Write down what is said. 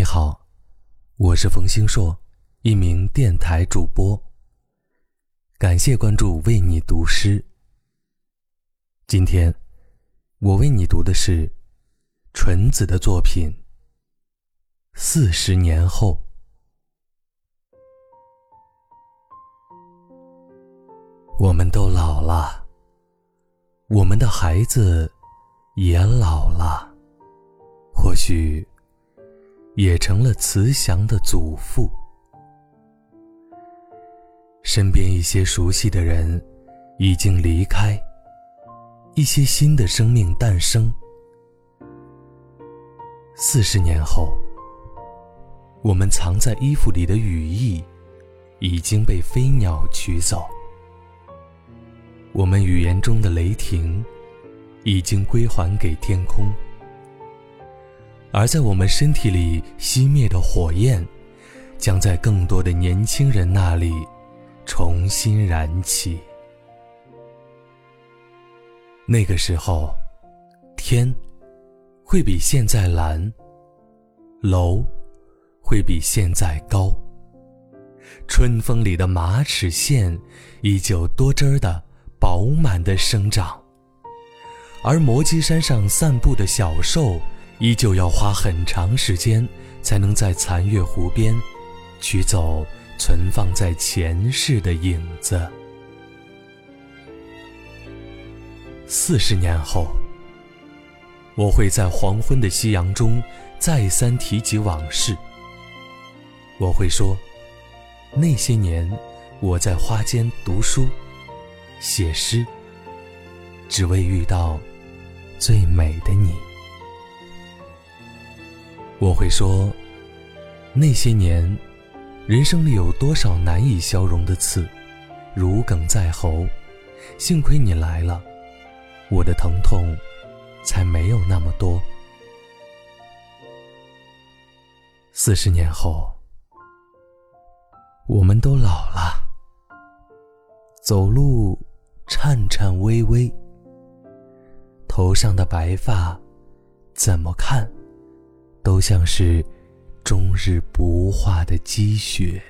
你好，我是冯星硕，一名电台主播。感谢关注，为你读诗。今天我为你读的是纯子的作品《四十年后》。我们都老了，我们的孩子也老了，或许。也成了慈祥的祖父。身边一些熟悉的人已经离开，一些新的生命诞生。四十年后，我们藏在衣服里的羽翼已经被飞鸟取走，我们语言中的雷霆已经归还给天空。而在我们身体里熄灭的火焰，将在更多的年轻人那里重新燃起。那个时候，天会比现在蓝，楼会比现在高。春风里的马齿苋依旧多汁儿的、饱满的生长，而摩基山上散步的小兽。依旧要花很长时间，才能在残月湖边取走存放在前世的影子。四十年后，我会在黄昏的夕阳中再三提及往事。我会说，那些年我在花间读书、写诗，只为遇到最美的你。我会说，那些年，人生里有多少难以消融的刺，如鲠在喉。幸亏你来了，我的疼痛才没有那么多。四十年后，我们都老了，走路颤颤巍巍，头上的白发怎么看？像是终日不化的积雪。